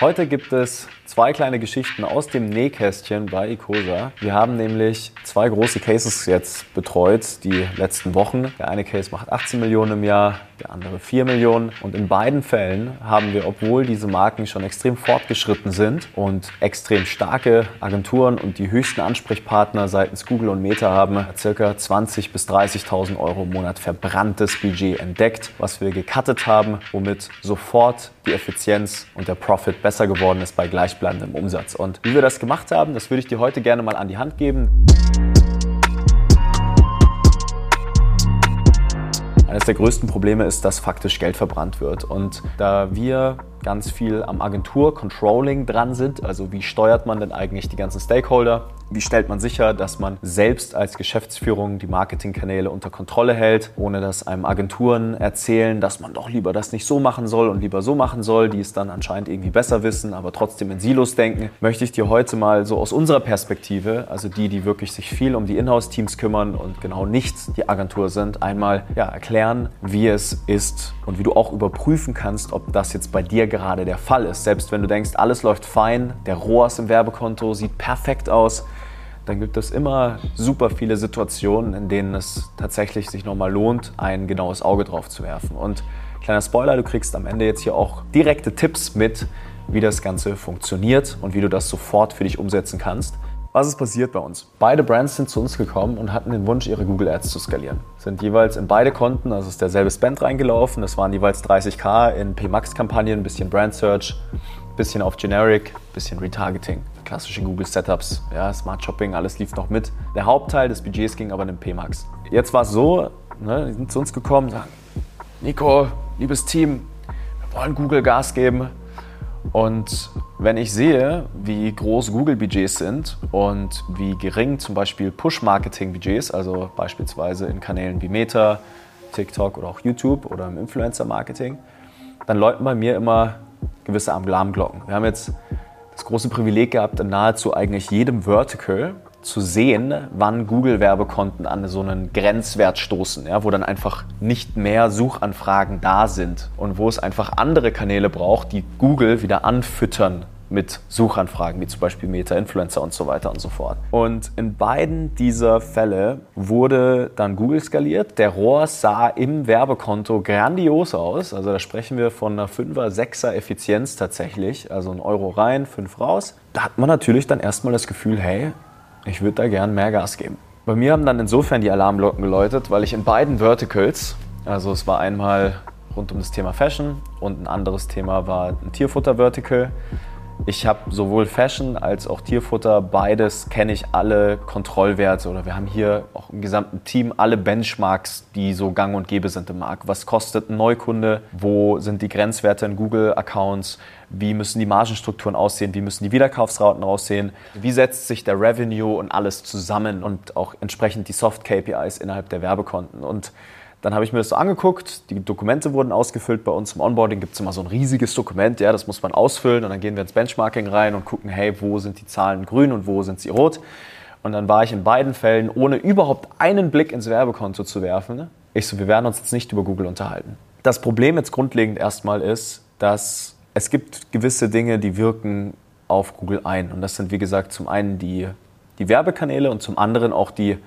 Heute gibt es zwei kleine Geschichten aus dem Nähkästchen bei Icosa. Wir haben nämlich zwei große Cases jetzt betreut, die letzten Wochen. Der eine Case macht 18 Millionen im Jahr, der andere 4 Millionen. Und in beiden Fällen haben wir, obwohl diese Marken schon extrem fortgeschritten sind und extrem starke Agenturen und die höchsten Ansprechpartner seitens Google und Meta haben, circa 20.000 bis 30.000 Euro im Monat verbranntes Budget entdeckt, was wir gecuttet haben, womit sofort die Effizienz und der Profit besser geworden ist bei gleichbleibendem Umsatz. Und wie wir das gemacht haben, das würde ich dir heute gerne mal an die Hand geben. Eines der größten Probleme ist, dass faktisch Geld verbrannt wird. Und da wir ganz viel am Agentur-Controlling dran sind. Also wie steuert man denn eigentlich die ganzen Stakeholder? Wie stellt man sicher, dass man selbst als Geschäftsführung die Marketingkanäle unter Kontrolle hält, ohne dass einem Agenturen erzählen, dass man doch lieber das nicht so machen soll und lieber so machen soll, die es dann anscheinend irgendwie besser wissen, aber trotzdem in Silos denken, möchte ich dir heute mal so aus unserer Perspektive, also die, die wirklich sich viel um die Inhouse-Teams kümmern und genau nicht die Agentur sind, einmal ja, erklären, wie es ist und wie du auch überprüfen kannst, ob das jetzt bei dir gerade der Fall ist. Selbst wenn du denkst, alles läuft fein, der ROAS im Werbekonto sieht perfekt aus, dann gibt es immer super viele Situationen, in denen es tatsächlich sich nochmal lohnt, ein genaues Auge drauf zu werfen. Und kleiner Spoiler, du kriegst am Ende jetzt hier auch direkte Tipps mit, wie das Ganze funktioniert und wie du das sofort für dich umsetzen kannst. Was ist passiert bei uns? Beide Brands sind zu uns gekommen und hatten den Wunsch, ihre Google Ads zu skalieren. Sind jeweils in beide Konten, also ist derselbe Spend reingelaufen. Das waren jeweils 30k in PMAX-Kampagnen, ein bisschen Brand Search, bisschen auf Generic, bisschen Retargeting. Klassische Google Setups, ja, Smart Shopping, alles lief noch mit. Der Hauptteil des Budgets ging aber in den PMAX. Jetzt war es so, ne, die sind zu uns gekommen, sagen, Nico, liebes Team, wir wollen Google Gas geben und wenn ich sehe, wie groß Google-Budgets sind und wie gering zum Beispiel Push-Marketing-Budgets, also beispielsweise in Kanälen wie Meta, TikTok oder auch YouTube oder im Influencer-Marketing, dann läuten bei mir immer gewisse Alarmglocken. Wir haben jetzt das große Privileg gehabt, in nahezu eigentlich jedem Vertical zu sehen, wann Google-Werbekonten an so einen Grenzwert stoßen, ja, wo dann einfach nicht mehr Suchanfragen da sind und wo es einfach andere Kanäle braucht, die Google wieder anfüttern mit Suchanfragen, wie zum Beispiel Meta-Influencer und so weiter und so fort. Und in beiden dieser Fälle wurde dann Google skaliert. Der Rohr sah im Werbekonto grandios aus. Also da sprechen wir von einer 5er, 6er Effizienz tatsächlich. Also ein Euro rein, 5 raus. Da hat man natürlich dann erstmal das Gefühl, hey, ich würde da gern mehr Gas geben. Bei mir haben dann insofern die Alarmglocken geläutet, weil ich in beiden Verticals, also es war einmal rund um das Thema Fashion und ein anderes Thema war ein Tierfutter-Vertical. Ich habe sowohl Fashion als auch Tierfutter, beides kenne ich alle Kontrollwerte oder wir haben hier auch im gesamten Team alle Benchmarks, die so gang und gäbe sind im Markt. Was kostet ein Neukunde? Wo sind die Grenzwerte in Google-Accounts? Wie müssen die Margenstrukturen aussehen? Wie müssen die Wiederkaufsraten aussehen? Wie setzt sich der Revenue und alles zusammen und auch entsprechend die Soft-KPIs innerhalb der Werbekonten? Und dann habe ich mir das so angeguckt, die Dokumente wurden ausgefüllt. Bei uns im Onboarding gibt es immer so ein riesiges Dokument, ja, das muss man ausfüllen und dann gehen wir ins Benchmarking rein und gucken, hey, wo sind die Zahlen grün und wo sind sie rot? Und dann war ich in beiden Fällen, ohne überhaupt einen Blick ins Werbekonto zu werfen, ich so, wir werden uns jetzt nicht über Google unterhalten. Das Problem jetzt grundlegend erstmal ist, dass es gibt gewisse Dinge, die wirken auf Google ein. Und das sind, wie gesagt, zum einen die, die Werbekanäle und zum anderen auch die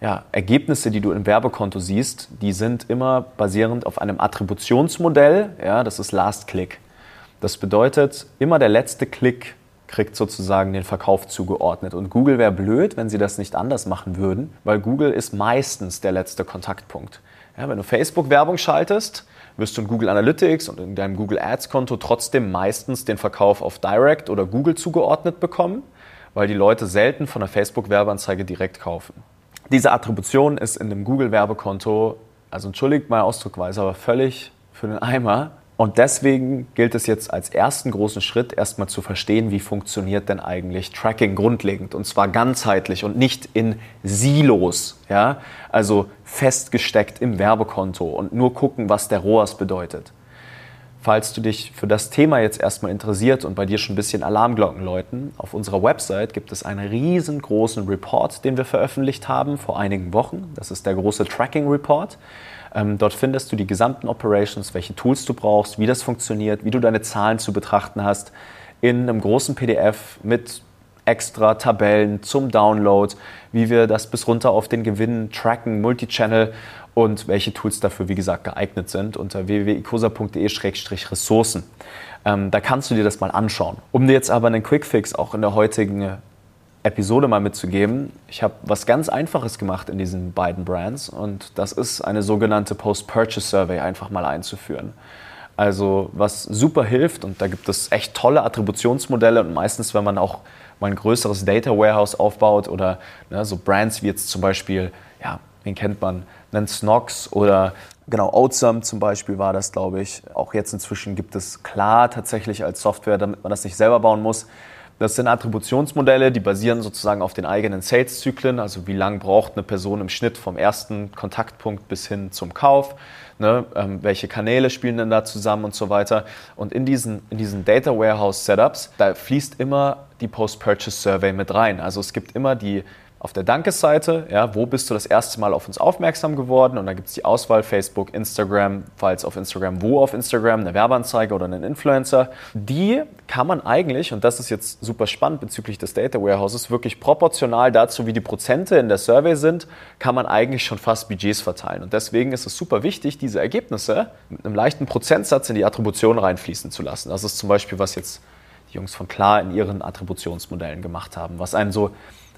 ja, Ergebnisse, die du im Werbekonto siehst. Die sind immer basierend auf einem Attributionsmodell. Ja, das ist Last Click. Das bedeutet, immer der letzte Klick kriegt sozusagen den Verkauf zugeordnet. Und Google wäre blöd, wenn sie das nicht anders machen würden, weil Google ist meistens der letzte Kontaktpunkt. Ja, wenn du Facebook-Werbung schaltest, wirst du in Google Analytics und in deinem Google Ads-Konto trotzdem meistens den Verkauf auf Direct oder Google zugeordnet bekommen, weil die Leute selten von der Facebook-Werbeanzeige direkt kaufen. Diese Attribution ist in dem Google-Werbekonto, also entschuldigt meine Ausdruckweise, aber völlig für den Eimer, und deswegen gilt es jetzt als ersten großen Schritt erstmal zu verstehen, wie funktioniert denn eigentlich Tracking grundlegend und zwar ganzheitlich und nicht in Silos, ja? also festgesteckt im Werbekonto und nur gucken, was der ROAS bedeutet. Falls du dich für das Thema jetzt erstmal interessiert und bei dir schon ein bisschen Alarmglocken läuten, auf unserer Website gibt es einen riesengroßen Report, den wir veröffentlicht haben vor einigen Wochen. Das ist der große Tracking Report. Ähm, dort findest du die gesamten Operations, welche Tools du brauchst, wie das funktioniert, wie du deine Zahlen zu betrachten hast. in einem großen PDF mit extra Tabellen zum Download, wie wir das bis runter auf den Gewinn tracken, Multichannel und welche Tools dafür, wie gesagt, geeignet sind unter www.icosa.de-ressourcen. Ähm, da kannst du dir das mal anschauen. Um dir jetzt aber einen Quickfix auch in der heutigen Episode mal mitzugeben, ich habe was ganz Einfaches gemacht in diesen beiden Brands und das ist eine sogenannte Post-Purchase Survey einfach mal einzuführen. Also was super hilft und da gibt es echt tolle Attributionsmodelle und meistens, wenn man auch mal ein größeres Data Warehouse aufbaut oder ne, so Brands wie jetzt zum Beispiel, ja, wen kennt man, einen Snox oder genau, Oatsum zum Beispiel war das, glaube ich. Auch jetzt inzwischen gibt es klar tatsächlich als Software, damit man das nicht selber bauen muss. Das sind Attributionsmodelle, die basieren sozusagen auf den eigenen Sales-Zyklen, also wie lange braucht eine Person im Schnitt vom ersten Kontaktpunkt bis hin zum Kauf, ne, ähm, welche Kanäle spielen denn da zusammen und so weiter. Und in diesen, in diesen Data Warehouse Setups, da fließt immer die Post-Purchase Survey mit rein. Also es gibt immer die auf der Dankesseite, ja, wo bist du das erste Mal auf uns aufmerksam geworden? Und da gibt es die Auswahl Facebook, Instagram, falls auf Instagram, wo auf Instagram, eine Werbeanzeige oder einen Influencer. Die kann man eigentlich, und das ist jetzt super spannend bezüglich des Data Warehouses, wirklich proportional dazu, wie die Prozente in der Survey sind, kann man eigentlich schon fast Budgets verteilen. Und deswegen ist es super wichtig, diese Ergebnisse mit einem leichten Prozentsatz in die Attribution reinfließen zu lassen. Das ist zum Beispiel, was jetzt die Jungs von Klar in ihren Attributionsmodellen gemacht haben, was einen so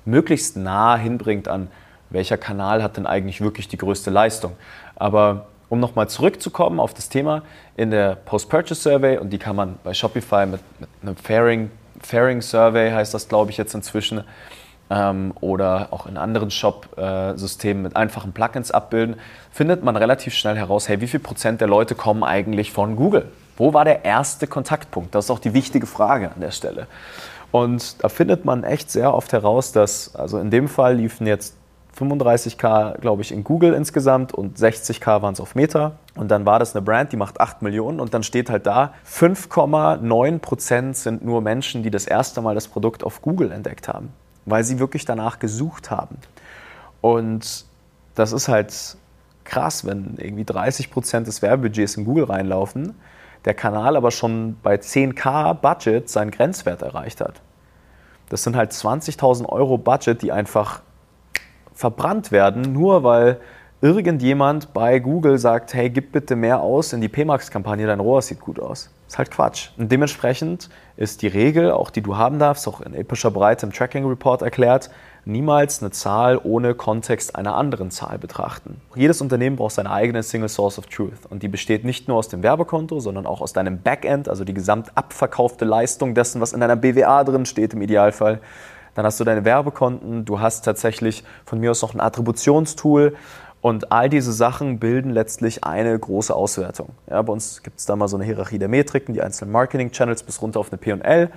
möglichst nah hinbringt an, welcher Kanal hat denn eigentlich wirklich die größte Leistung. Aber um nochmal zurückzukommen auf das Thema in der Post-Purchase Survey, und die kann man bei Shopify mit, mit einem Fairing, Fairing Survey, heißt das glaube ich jetzt inzwischen, ähm, oder auch in anderen Shop-Systemen mit einfachen Plugins abbilden, findet man relativ schnell heraus, hey, wie viel Prozent der Leute kommen eigentlich von Google? Wo war der erste Kontaktpunkt? Das ist auch die wichtige Frage an der Stelle. Und da findet man echt sehr oft heraus, dass, also in dem Fall liefen jetzt 35k, glaube ich, in Google insgesamt und 60k waren es auf Meta. Und dann war das eine Brand, die macht 8 Millionen und dann steht halt da, 5,9% sind nur Menschen, die das erste Mal das Produkt auf Google entdeckt haben, weil sie wirklich danach gesucht haben. Und das ist halt krass, wenn irgendwie 30% des Werbebudgets in Google reinlaufen der Kanal aber schon bei 10k Budget seinen Grenzwert erreicht hat. Das sind halt 20.000 Euro Budget, die einfach verbrannt werden, nur weil irgendjemand bei Google sagt, hey, gib bitte mehr aus in die PMAX-Kampagne, dein Rohr sieht gut aus. Ist halt Quatsch. Und dementsprechend ist die Regel, auch die du haben darfst, auch in epischer Breite im Tracking Report erklärt, niemals eine Zahl ohne Kontext einer anderen Zahl betrachten. Jedes Unternehmen braucht seine eigene Single Source of Truth und die besteht nicht nur aus dem Werbekonto, sondern auch aus deinem Backend, also die gesamt abverkaufte Leistung dessen, was in deiner BWA drin steht im Idealfall. Dann hast du deine Werbekonten, du hast tatsächlich von mir aus noch ein Attributionstool und all diese Sachen bilden letztlich eine große Auswertung. Ja, bei uns gibt es da mal so eine Hierarchie der Metriken, die einzelnen Marketing-Channels bis runter auf eine P&L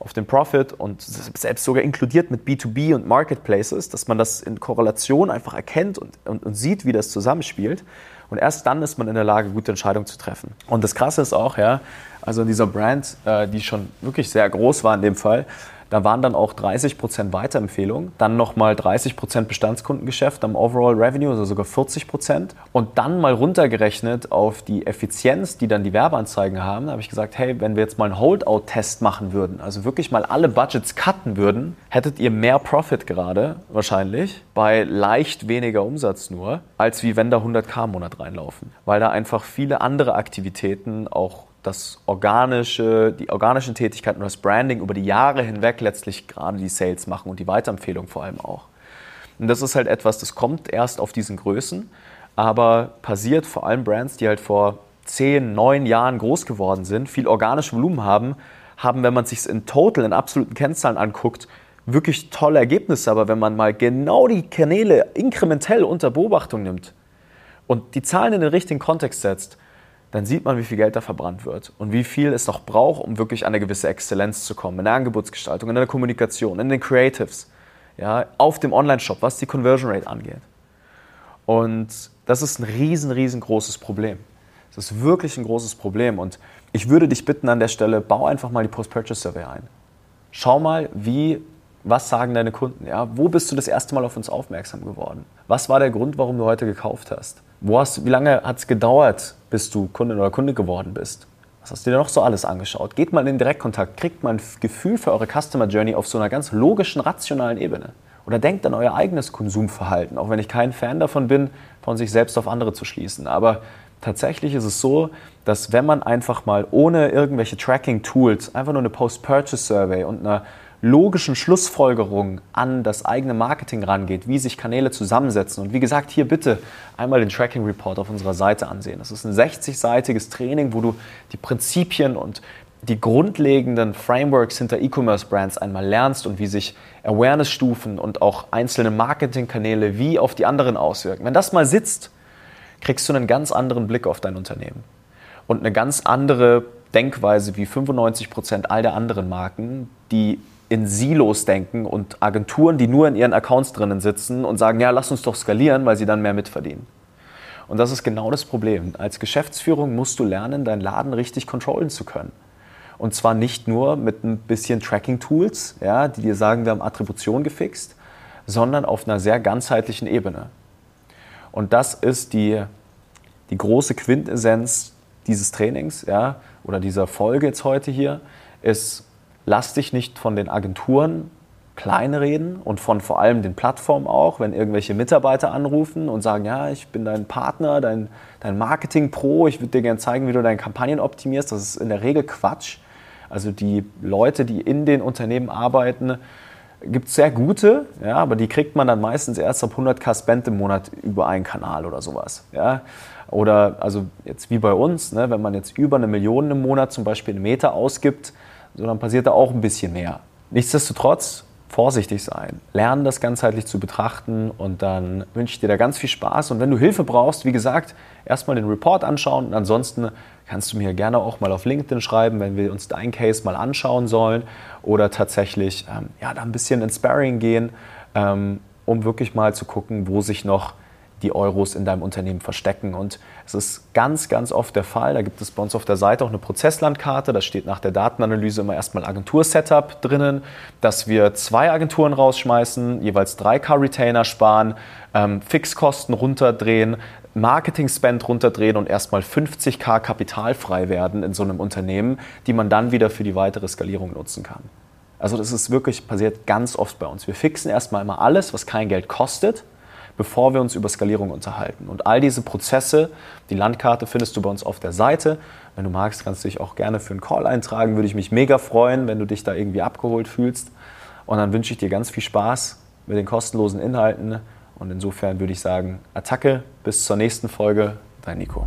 auf den Profit und selbst sogar inkludiert mit B2B und Marketplaces, dass man das in Korrelation einfach erkennt und, und, und, sieht, wie das zusammenspielt. Und erst dann ist man in der Lage, gute Entscheidungen zu treffen. Und das Krasse ist auch, ja, also in dieser Brand, äh, die schon wirklich sehr groß war in dem Fall, da waren dann auch 30% Weiterempfehlungen, dann nochmal 30% Bestandskundengeschäft am Overall Revenue, also sogar 40%. Und dann mal runtergerechnet auf die Effizienz, die dann die Werbeanzeigen haben, habe ich gesagt, hey, wenn wir jetzt mal einen Holdout-Test machen würden, also wirklich mal alle Budgets cutten würden, hättet ihr mehr Profit gerade wahrscheinlich bei leicht weniger Umsatz nur, als wie wenn da 100k im Monat reinlaufen. Weil da einfach viele andere Aktivitäten auch das organische, die organischen Tätigkeiten und das Branding über die Jahre hinweg letztlich gerade die Sales machen und die Weiterempfehlung vor allem auch. Und das ist halt etwas, das kommt erst auf diesen Größen, aber passiert vor allem Brands, die halt vor zehn, neun Jahren groß geworden sind, viel organisches Volumen haben, haben, wenn man sich in total, in absoluten Kennzahlen anguckt, wirklich tolle Ergebnisse. Aber wenn man mal genau die Kanäle inkrementell unter Beobachtung nimmt und die Zahlen in den richtigen Kontext setzt, dann sieht man, wie viel Geld da verbrannt wird und wie viel es noch braucht, um wirklich an eine gewisse Exzellenz zu kommen. In der Angebotsgestaltung, in der Kommunikation, in den Creatives, ja, auf dem Online-Shop, was die Conversion Rate angeht. Und das ist ein riesen, riesengroßes Problem. Das ist wirklich ein großes Problem. Und ich würde dich bitten an der Stelle, bau einfach mal die Post-Purchase-Survey ein. Schau mal, wie, was sagen deine Kunden? Ja? Wo bist du das erste Mal auf uns aufmerksam geworden? Was war der Grund, warum du heute gekauft hast? Wo hast, wie lange hat es gedauert, bis du Kundin oder Kunde geworden bist? Was hast du dir noch so alles angeschaut? Geht mal in den Direktkontakt, kriegt mal ein Gefühl für eure Customer Journey auf so einer ganz logischen, rationalen Ebene. Oder denkt an euer eigenes Konsumverhalten, auch wenn ich kein Fan davon bin, von sich selbst auf andere zu schließen. Aber tatsächlich ist es so, dass wenn man einfach mal ohne irgendwelche Tracking-Tools einfach nur eine Post-Purchase-Survey und eine logischen Schlussfolgerungen an das eigene Marketing rangeht, wie sich Kanäle zusammensetzen. Und wie gesagt, hier bitte einmal den Tracking Report auf unserer Seite ansehen. Das ist ein 60-seitiges Training, wo du die Prinzipien und die grundlegenden Frameworks hinter E-Commerce-Brands einmal lernst und wie sich Awareness-Stufen und auch einzelne Marketingkanäle wie auf die anderen auswirken. Wenn das mal sitzt, kriegst du einen ganz anderen Blick auf dein Unternehmen und eine ganz andere Denkweise wie 95 Prozent all der anderen Marken, die in Silos denken und Agenturen, die nur in ihren Accounts drinnen sitzen und sagen, ja, lass uns doch skalieren, weil sie dann mehr mitverdienen. Und das ist genau das Problem. Als Geschäftsführung musst du lernen, deinen Laden richtig kontrollen zu können. Und zwar nicht nur mit ein bisschen Tracking-Tools, ja, die dir sagen, wir haben Attribution gefixt, sondern auf einer sehr ganzheitlichen Ebene. Und das ist die, die große Quintessenz dieses Trainings ja, oder dieser Folge jetzt heute hier, ist lass dich nicht von den Agenturen kleinreden und von vor allem den Plattformen auch, wenn irgendwelche Mitarbeiter anrufen und sagen, ja, ich bin dein Partner, dein, dein Marketing-Pro, ich würde dir gerne zeigen, wie du deine Kampagnen optimierst. Das ist in der Regel Quatsch. Also die Leute, die in den Unternehmen arbeiten, gibt es sehr gute, ja, aber die kriegt man dann meistens erst ab 100k Spend im Monat über einen Kanal oder sowas. Ja. Oder also jetzt wie bei uns, ne, wenn man jetzt über eine Million im Monat zum Beispiel einen Meter ausgibt, so dann passiert da auch ein bisschen mehr. Nichtsdestotrotz vorsichtig sein, lernen das ganzheitlich zu betrachten und dann wünsche ich dir da ganz viel Spaß. Und wenn du Hilfe brauchst, wie gesagt, erstmal den Report anschauen und ansonsten kannst du mir gerne auch mal auf LinkedIn schreiben, wenn wir uns dein Case mal anschauen sollen oder tatsächlich ähm, ja, da ein bisschen ins Sparring gehen, ähm, um wirklich mal zu gucken, wo sich noch die Euros in deinem Unternehmen verstecken. Und es ist ganz, ganz oft der Fall. Da gibt es bei uns auf der Seite auch eine Prozesslandkarte. Da steht nach der Datenanalyse immer erstmal Agentur-Setup drinnen, dass wir zwei Agenturen rausschmeißen, jeweils 3K-Retainer sparen, ähm, Fixkosten runterdrehen, Marketing-Spend runterdrehen und erstmal 50k kapitalfrei werden in so einem Unternehmen, die man dann wieder für die weitere Skalierung nutzen kann. Also das ist wirklich passiert ganz oft bei uns. Wir fixen erstmal immer alles, was kein Geld kostet bevor wir uns über Skalierung unterhalten. Und all diese Prozesse, die Landkarte findest du bei uns auf der Seite. Wenn du magst, kannst du dich auch gerne für einen Call eintragen. Würde ich mich mega freuen, wenn du dich da irgendwie abgeholt fühlst. Und dann wünsche ich dir ganz viel Spaß mit den kostenlosen Inhalten. Und insofern würde ich sagen, Attacke, bis zur nächsten Folge, dein Nico.